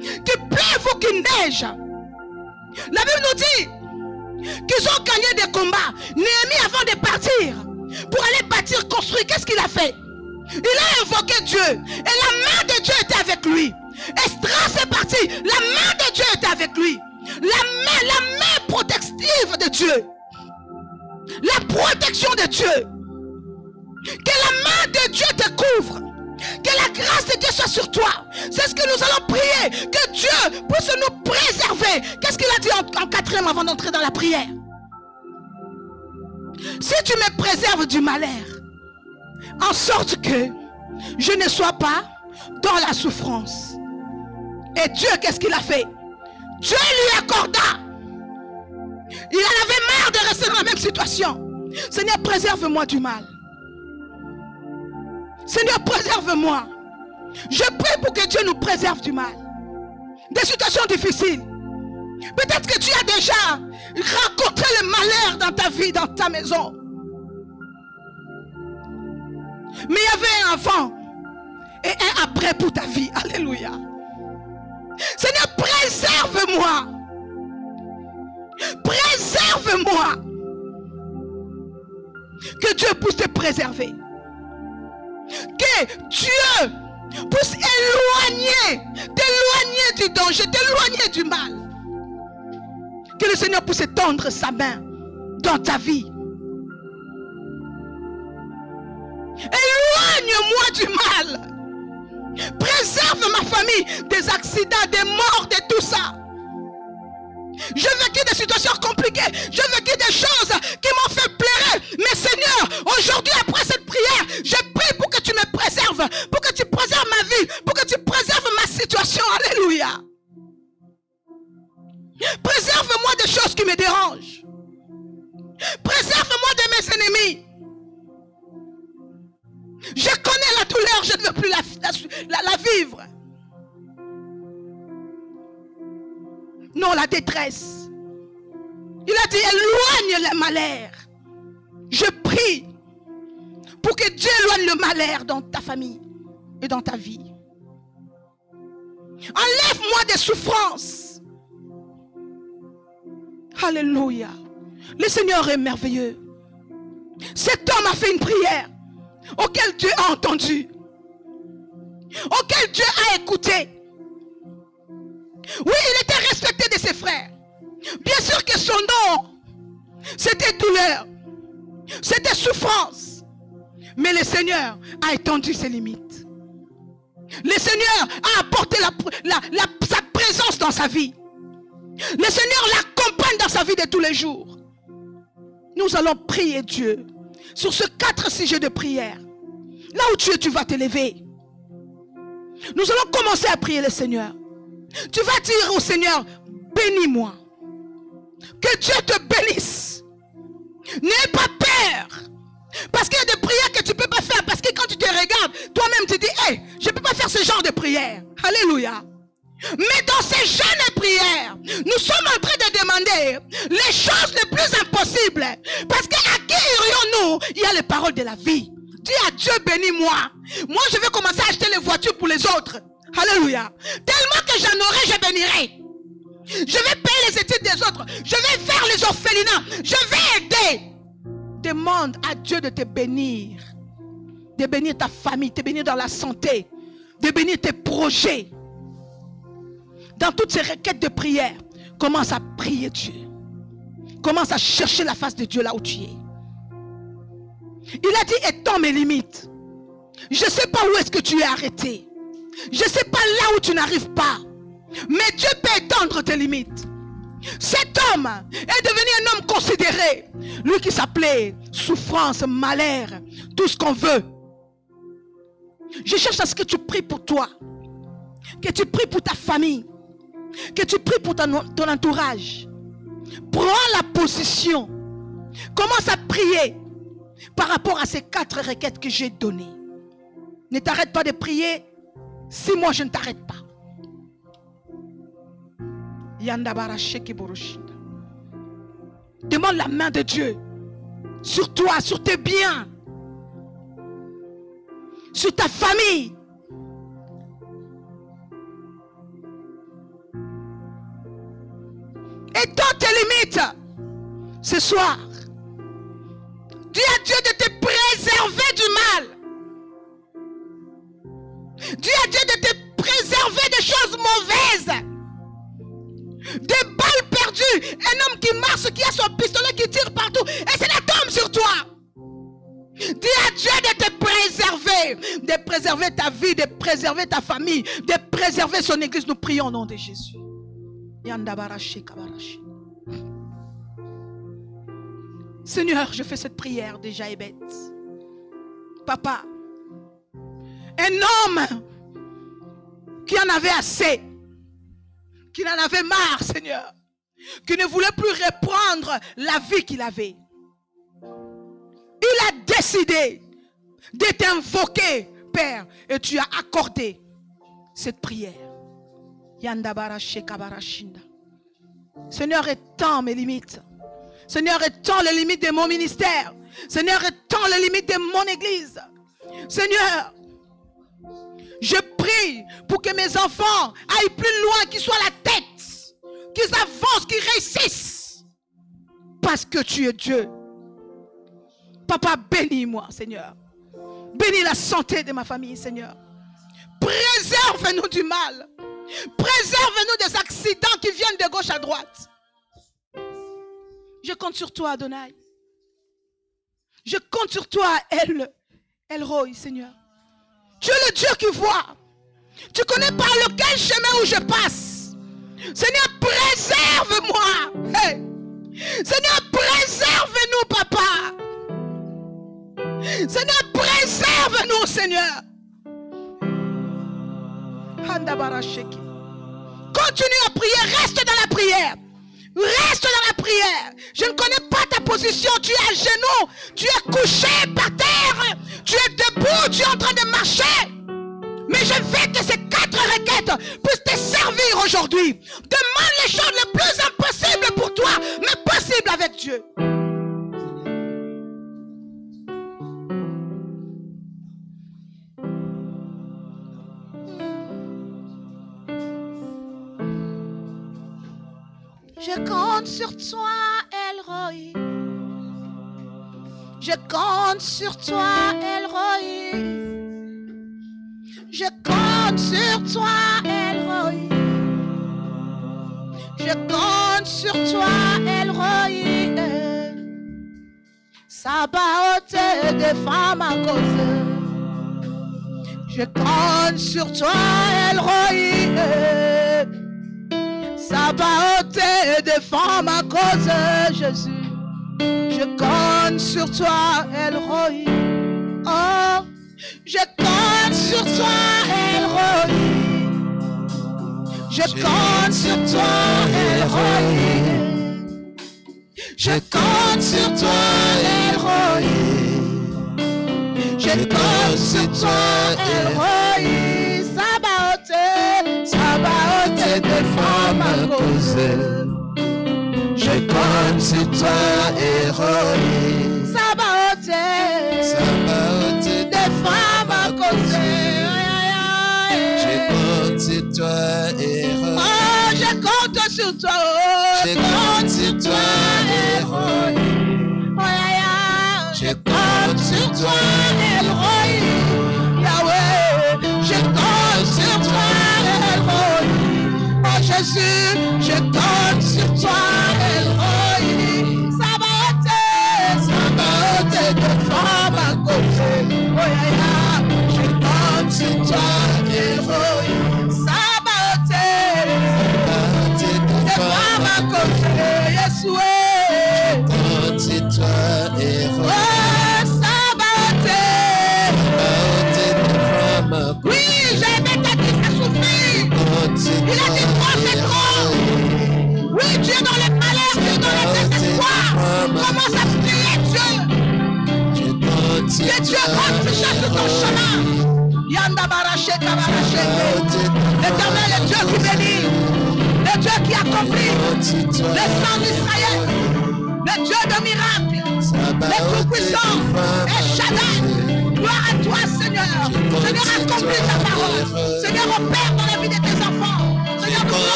Qu'il pleuve ou qu'il neige. La Bible nous dit qu'ils ont gagné des combats. Néhémie, avant de partir, pour aller bâtir, construire, qu'est-ce qu'il a fait? Il a invoqué Dieu. Et la main de Dieu était avec lui. Estras est parti. La main de Dieu était avec lui. La main, la main protective de Dieu. La protection de Dieu. Que la main de Dieu te couvre. Que la grâce de Dieu soit sur toi. C'est ce que nous allons prier. Que Dieu puisse nous préserver. Qu'est-ce qu'il a dit en, quatrième avant d'entrer dans la prière? Si tu me préserves du malheur, en sorte que je ne sois pas dans la souffrance. Et Dieu, qu'est-ce qu'il a fait? Dieu lui accorda. Il en avait marre de rester dans la même situation. Seigneur, préserve-moi du mal. Seigneur, préserve-moi. Je prie pour que Dieu nous préserve du mal. Des situations difficiles. Peut-être que tu as déjà rencontré le malheur dans ta vie, dans ta maison. Mais il y avait un avant et un après pour ta vie. Alléluia. Seigneur, préserve-moi. Préserve-moi. Que Dieu puisse te préserver. Dieu puisse éloigner, t'éloigner du danger, t'éloigner du mal. Que le Seigneur puisse étendre sa main dans ta vie. Éloigne Éloigne-moi du mal. Préserve ma famille des accidents, des morts, de tout ça. J'ai vécu des situations compliquées. J'ai vécu des choses qui m'ont fait pleurer. Mais Seigneur, aujourd'hui, après cette prière, je me préserves, pour que tu préserves ma vie, pour que tu préserves ma situation. Alléluia. Préserve-moi des choses qui me dérangent. Préserve-moi de mes ennemis. Je connais la douleur, je ne veux plus la, la vivre. Non, la détresse. Il a dit, éloigne le malheur. Je prie pour que Dieu éloigne le malheur dans ta famille et dans ta vie. Enlève-moi des souffrances. Alléluia. Le Seigneur est merveilleux. Cet homme a fait une prière auquel Dieu a entendu, auquel Dieu a écouté. Oui, il était respecté de ses frères. Bien sûr que son nom, c'était douleur, c'était souffrance. Mais le Seigneur a étendu ses limites. Le Seigneur a apporté sa présence dans sa vie. Le Seigneur l'accompagne dans sa vie de tous les jours. Nous allons prier Dieu sur ce quatre sujets de prière. Là où tu es, tu vas t'élever. Nous allons commencer à prier le Seigneur. Tu vas dire au Seigneur, bénis-moi. Que Dieu te bénisse. N'aie pas peur. Parce qu'il y a des prières que tu ne peux pas faire. Parce que quand tu te regardes, toi-même tu dis, hé, je ne peux pas faire ce genre de prière. Alléluia. Mais dans ces jeunes prières, nous sommes en train de demander les choses les plus impossibles. Parce qu'à qui irions-nous? Il y a les paroles de la vie. Dis à Dieu, bénis-moi. Moi, je vais commencer à acheter les voitures pour les autres. Alléluia. Tellement que j'en aurai, je bénirai. Je vais payer les études des autres. Je vais faire les orphelinats. Je vais aider. Demande à Dieu de te bénir. De bénir ta famille, de bénir dans la santé, de bénir tes projets. Dans toutes ces requêtes de prière, commence à prier Dieu. Commence à chercher la face de Dieu là où tu es. Il a dit, étends mes limites. Je ne sais pas où est-ce que tu es arrêté. Je ne sais pas là où tu n'arrives pas. Mais Dieu peut étendre tes limites. Cet homme est devenu un homme considéré. Lui qui s'appelait souffrance, malheur, tout ce qu'on veut. Je cherche à ce que tu pries pour toi. Que tu pries pour ta famille. Que tu pries pour ton, entourage. Prends la position. Commence à prier par rapport à ces quatre requêtes que j'ai données. Ne t'arrête pas de prier si moi je ne t'arrête pas. Demande la main de Dieu sur toi, sur tes biens, sur ta famille. Et dans tes limites ce soir. Dis à Dieu de te préserver du mal. Dis à Dieu de te préserver des choses mauvaises. Des balles perdues. Un homme qui marche, qui a son pistolet, qui tire partout. Et c'est la tombe sur toi. Dis à Dieu de te préserver. De préserver ta vie, de préserver ta famille, de préserver son église. Nous prions au nom de Jésus. Seigneur, je fais cette prière déjà est bête. Papa, un homme qui en avait assez, qui en avait marre, Seigneur, qui ne voulait plus reprendre la vie qu'il avait. Il a décidé de t'invoquer, Père, et tu as accordé cette prière. Seigneur, étends mes limites. Seigneur, étends les limites de mon ministère. Seigneur, étends les limites de mon église. Seigneur, je prie pour que mes enfants aillent plus loin, qu'ils soient la tête, qu'ils avancent, qu'ils réussissent. Parce que tu es Dieu. Papa, bénis-moi, Seigneur. Bénis la santé de ma famille, Seigneur. Préserve-nous du mal. Préserve-nous des accidents qui viennent de gauche à droite. Je compte sur toi, Adonai. Je compte sur toi, El, Elroy, Seigneur. Tu es le Dieu qui voit. Tu connais par lequel chemin où je passe. Seigneur, préserve-moi. Seigneur, préserve-nous, papa. Seigneur, préserve-nous, Seigneur. Continue à prier, reste dans la prière. Reste dans la prière. Je ne connais pas ta position. Tu es à genoux. Tu es couché par terre. Tu es debout. Tu es en train de marcher. Mais je veux que ces quatre requêtes puissent te servir aujourd'hui. Demande les choses les plus impossibles pour toi, mais possibles avec Dieu. Je compte sur toi, Elroy. Je compte sur toi, Elroy. Je compte sur toi, Elroy. Je compte sur toi, Elroy. Sabaote défend ma cause. Je compte sur toi, Elroy. Sabaoth défend ma cause, Jésus. Je compte sur toi, Elroy. Oh, je compte sur toi, Elroy. Je compte sur toi, Elroy. Je compte sur toi, Elroy. Je compte sur toi, Elroy. Sabaoth, Sabaoth défend ma cause. Je compte sur toi, héroïne. Sabaoth, Sabaoth, défend ma cause. Je compte sur toi, héroïne. Oh, je compte sur toi. Oh, Je compte sur toi, héroïne. Oh, yeah, yeah. Je compte sur toi. Yahweh, je compte sur toi. Oh Jésus, je compte sur toi,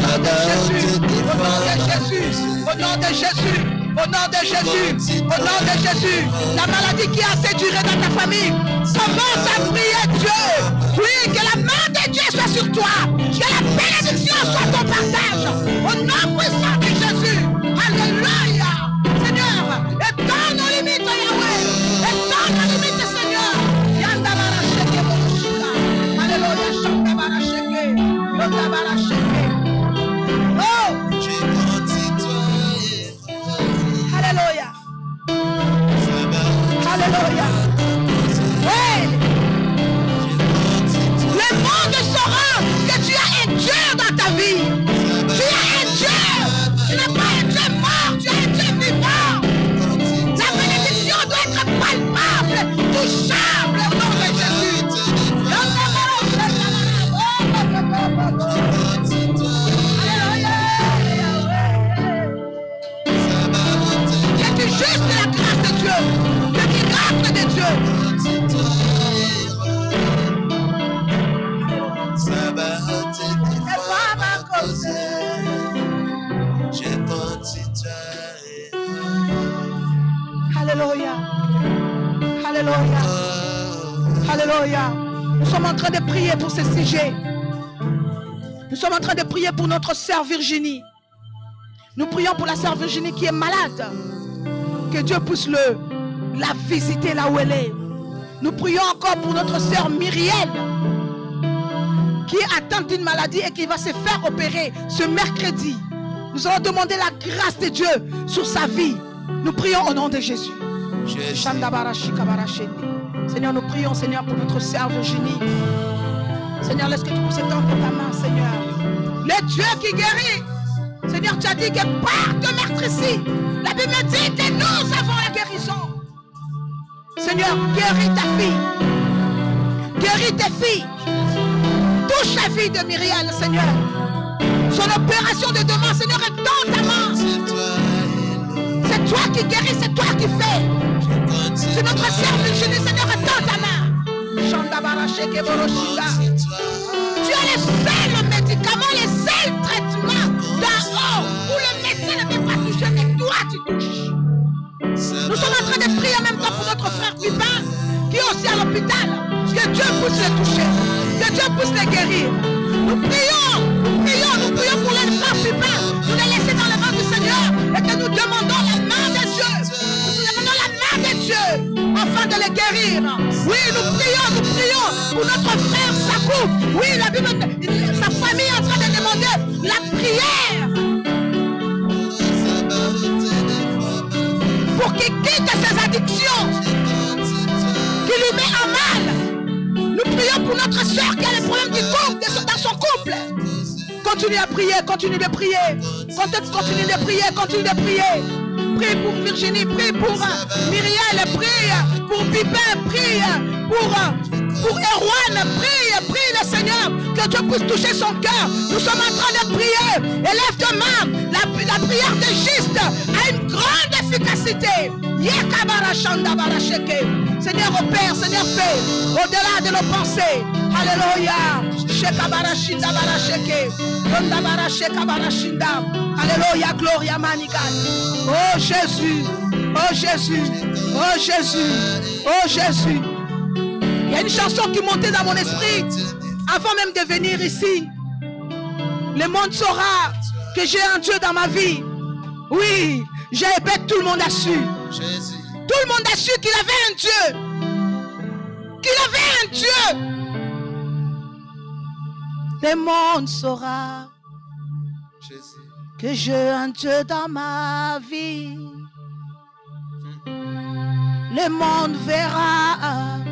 de Jésus. Au nom de Jésus. Au nom de Jésus. Au nom de Jésus. Au nom de Jésus. La maladie qui a assez duré dans ta famille. Commence à prier Dieu. Oui, que la main de Dieu soit sur toi. Que la bénédiction soit ton partage. Au nom puissant de Jésus. juste la grâce de Dieu, le miracle de Dieu. Alléluia. Alléluia. Alléluia. Nous sommes en train de prier pour ce sujet. Nous sommes en train de prier pour notre sœur Virginie. Nous prions pour la sœur Virginie qui est malade. Que Dieu puisse le, la visiter là où elle est. Nous prions encore pour notre sœur Myriel qui est atteinte d'une maladie et qui va se faire opérer ce mercredi. Nous allons demander la grâce de Dieu sur sa vie. Nous prions au nom de Jésus. Jésus. Seigneur, nous prions, Seigneur, pour notre sœur Virginie. Seigneur, laisse que tu puisses étendre ta main, Seigneur. Le Dieu qui guérit. Seigneur, tu as dit que par te meurtrici, la Bible dit que nous avons la guérison. Seigneur, guéris ta fille. Guéris tes filles. Touche la fille de Myriel, Seigneur. Son opération de demain, Seigneur, est dans ta main. C'est toi, qui guéris, c'est toi qui fais. C'est notre Virginie, Seigneur, est dans ta main. Tu es le seul médicament, le seul traitement de prier en même temps pour notre frère Pipin qui est aussi à l'hôpital. Que Dieu puisse le toucher, que Dieu puisse le guérir. Nous prions, nous prions, nous prions pour le frère Pipin. Nous les laisser dans les mains du Seigneur et que nous demandons la main de Dieu. Nous demandons la main de Dieu afin de les guérir. Oui, nous prions, nous prions pour notre frère Sakou. Oui, la Bible, sa famille est en train de demander la prière pour qu'il quitte ses addictions qui lui met en mal. Nous prions pour notre soeur qui a des problèmes du couple, dans son couple. Continue à prier, continue de prier. Continue continue de prier, continue de prier. Prie pour Virginie, prie pour euh, Myriel, prie pour Pipin, prie pour, euh, pour Erwan, prie, Seigneur, que Dieu puisse toucher son cœur. Nous sommes en train de prier. Élève ta main. La, la prière de juste a une grande efficacité. Seigneur, opère, Seigneur, fais au-delà de nos pensées. Alléluia. Alléluia, gloria manigal. Oh Jésus, oh Jésus, oh Jésus, oh Jésus. Il y a une chanson qui montait dans mon esprit avant même de venir ici. Le monde saura que j'ai un Dieu dans ma vie. Oui, j'ai bête, tout le monde a su. Jésus. Tout le monde a su qu'il avait un Dieu. Qu'il avait un Dieu. Le monde saura Jésus. que j'ai un Dieu dans ma vie. Le monde verra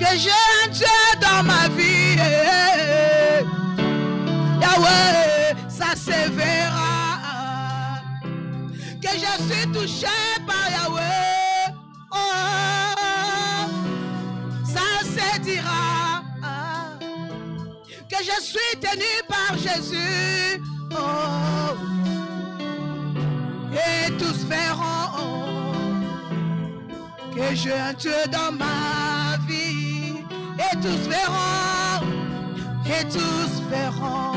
que j'ai un Dieu dans ma vie. Yahweh, ça se verra que je suis touché par Yahweh. Oh, ça se dira que je suis tenu par Jésus. Oh, et tous verront que j'ai un Dieu dans ma vie. Et tous verront, et tous verront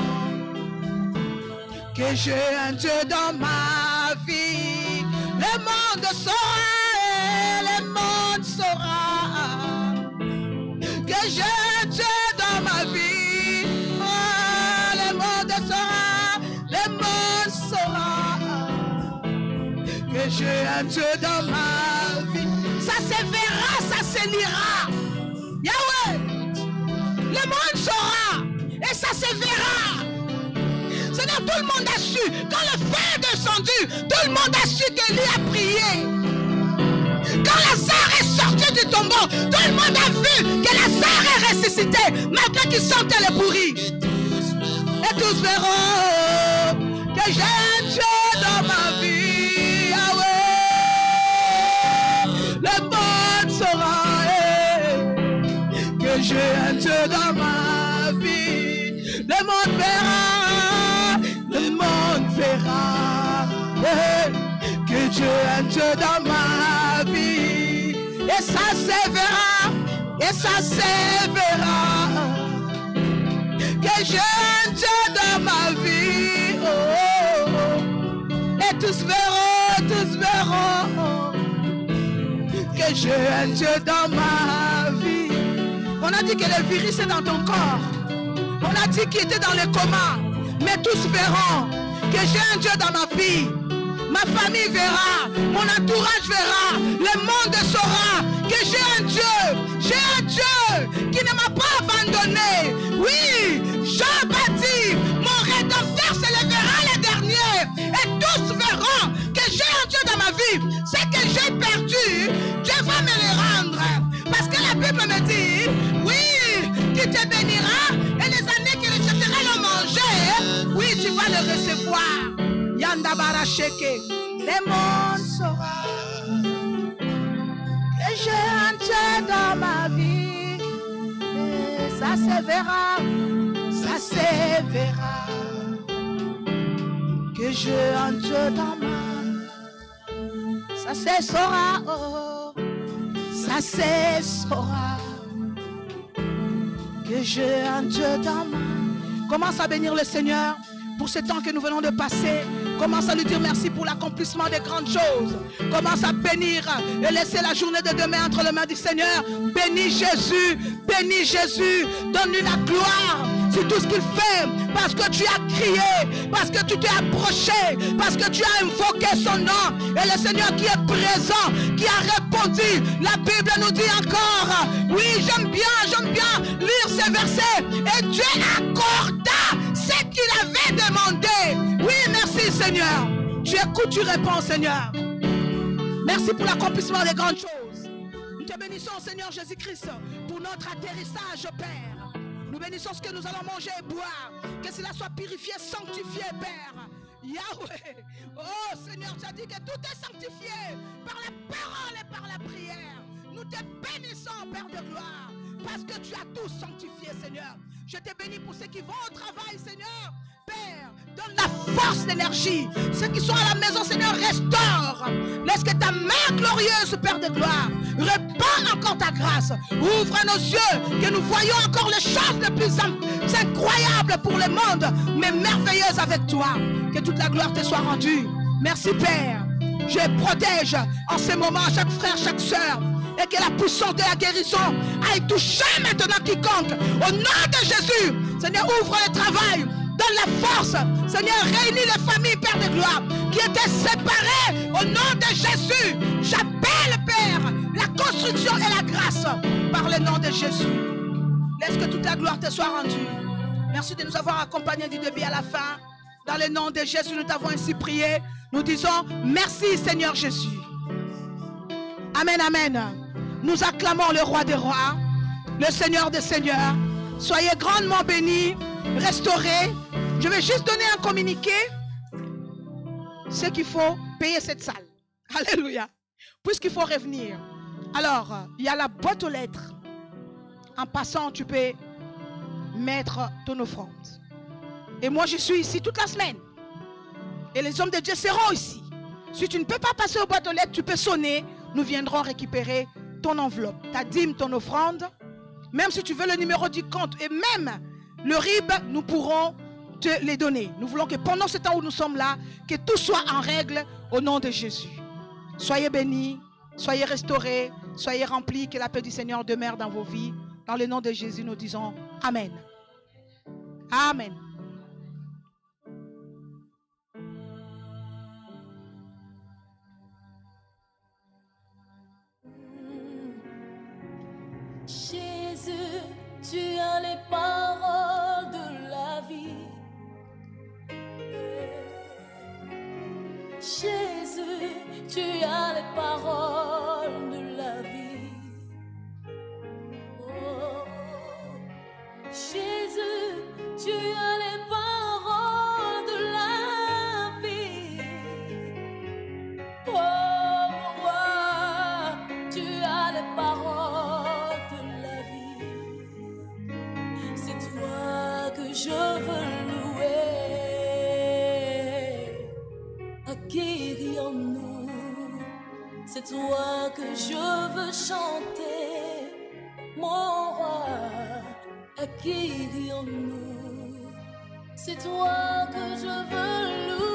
que j'ai un Dieu dans ma vie. Le monde saura, le monde saura que j'ai un Dieu dans ma vie. Oh, le monde saura, le monde saura que j'ai un Dieu dans ma vie. Ça se verra, ça se lira. Le monde saura et ça se verra. Seigneur, tout le monde a su. Quand le feu est descendu, tout le monde a su que lui a prié. Quand Lazare est sorti du tombeau, tout le monde a vu que Lazare est ressuscité, malgré qu'il sentait le pourri. Et tous verront que j'ai un Dieu j'ai un Dieu dans ma vie. Le monde verra, le monde verra que Dieu a un Dieu dans ma vie. Et ça se verra, et ça se verra que j'ai un Dieu dans ma vie. Oh, oh, oh. Et tous verront, tous verront que j'ai un Dieu dans ma vie. On a dit que le virus est dans ton corps. On a dit qu'il était dans le coma. Mais tous verront que j'ai un Dieu dans ma vie. Ma famille verra, mon entourage verra, le monde saura que j'ai un Dieu, j'ai un Dieu qui ne m'a pas abandonné. Oui, Jean baptise, mon rédempteur se lèvera le dernier et tous verront que j'ai un Dieu dans ma vie. Ce que j'ai perdu, Dieu va me le rendre. Que la Bible me dit, oui, qui te bénira et les années que le jeteras le manger, oui, tu vas le recevoir. Yanda Baracheke, le monde saura que j'ai un dans ma vie. Et ça se verra, ça se verra que j'ai un dans ma Ça se saura, oh, ça se saura que j'ai un Dieu dans ma Commence à bénir le Seigneur pour ce temps que nous venons de passer. Commence à lui dire merci pour l'accomplissement des grandes choses. Commence à bénir et laisser la journée de demain entre les mains du Seigneur. Bénis Jésus, bénis Jésus, donne-lui la gloire sur tout ce qu'il fait. Parce que tu as crié, parce que tu t'es approché, parce que tu as invoqué son nom. Et le Seigneur qui est présent, qui a répondu. La Bible nous dit encore, oui, j'aime bien, j'aime bien lire ces versets. Et Dieu accorda ce qu'il avait demandé. Oui, merci Seigneur. Tu écoutes, tu réponds Seigneur. Merci pour l'accomplissement des grandes choses. Nous te bénissons Seigneur Jésus-Christ pour notre atterrissage Père. Nous bénissons ce que nous allons manger et boire. Que cela soit purifié, sanctifié Père. Yahweh. Oh Seigneur, tu as dit que tout est sanctifié par la parole et par la prière. Nous te bénissons Père de gloire parce que tu as tout sanctifié Seigneur. Je te bénis pour ceux qui vont au travail Seigneur. Père, donne la force, l'énergie. Ceux qui sont à la maison, Seigneur, restaure. Laisse que ta main glorieuse, Père de gloire, répand encore ta grâce. Ouvre nos yeux, que nous voyons encore les choses les plus incroyables pour le monde, mais merveilleuses avec toi. Que toute la gloire te soit rendue. Merci, Père. Je protège en ce moment chaque frère, chaque soeur. Et que la puissance de la guérison aille toucher maintenant quiconque. Au nom de Jésus, Seigneur, ouvre le travail. Donne la force. Seigneur, réunis les familles, Père de gloire, qui étaient séparées au nom de Jésus. J'appelle, Père, la construction et la grâce par le nom de Jésus. Laisse que toute la gloire te soit rendue. Merci de nous avoir accompagnés du début à la fin. Dans le nom de Jésus, nous t'avons ainsi prié. Nous disons merci, Seigneur Jésus. Amen, amen. Nous acclamons le roi des rois, le Seigneur des seigneurs. Soyez grandement bénis, restaurés. Je vais juste donner un communiqué. C'est qu'il faut payer cette salle. [laughs] Alléluia. Puisqu'il faut revenir. Alors, il y a la boîte aux lettres. En passant, tu peux mettre ton offrande. Et moi, je suis ici toute la semaine. Et les hommes de Dieu seront ici. Si tu ne peux pas passer aux boîtes aux lettres, tu peux sonner. Nous viendrons récupérer ton enveloppe, ta dîme, ton offrande. Même si tu veux le numéro du compte et même le RIB, nous pourrons te les donner. Nous voulons que pendant ce temps où nous sommes là, que tout soit en règle au nom de Jésus. Soyez bénis, soyez restaurés, soyez remplis, que la paix du Seigneur demeure dans vos vies. Dans le nom de Jésus, nous disons Amen. Amen. Tu as les paroles de la vie. Jésus, tu as les paroles de la vie. Oh, Jésus, tu as les paroles je veux louer. À qui rions-nous C'est toi que je veux chanter. Mon roi, à qui rions-nous C'est toi que je veux louer,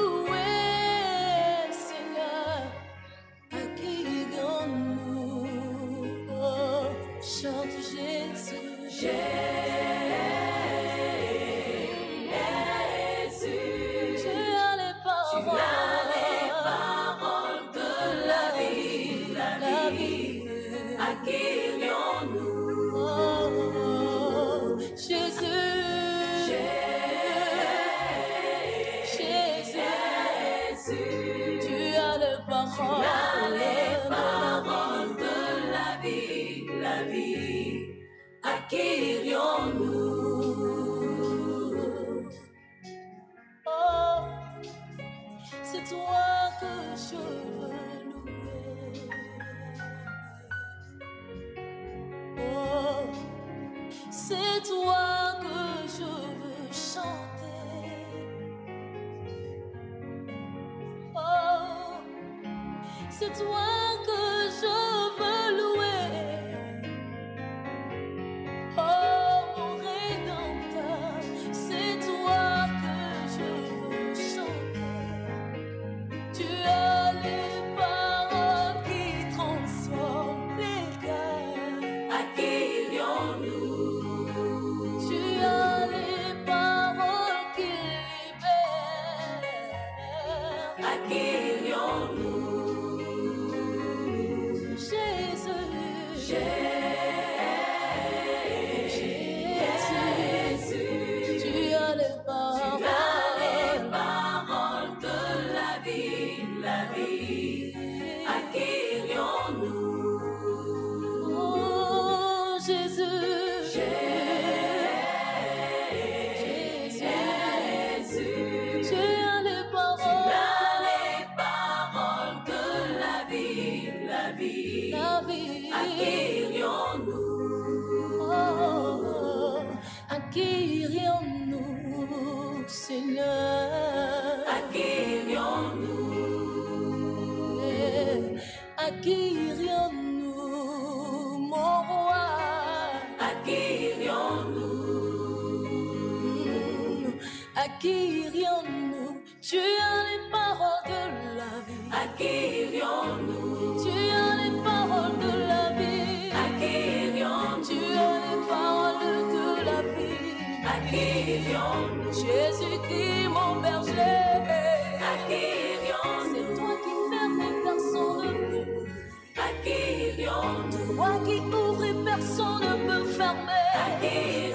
Jésus qui mon berger, à c'est toi qui fermes personne ne peut. À toi qui ouvres personne ne peut fermer.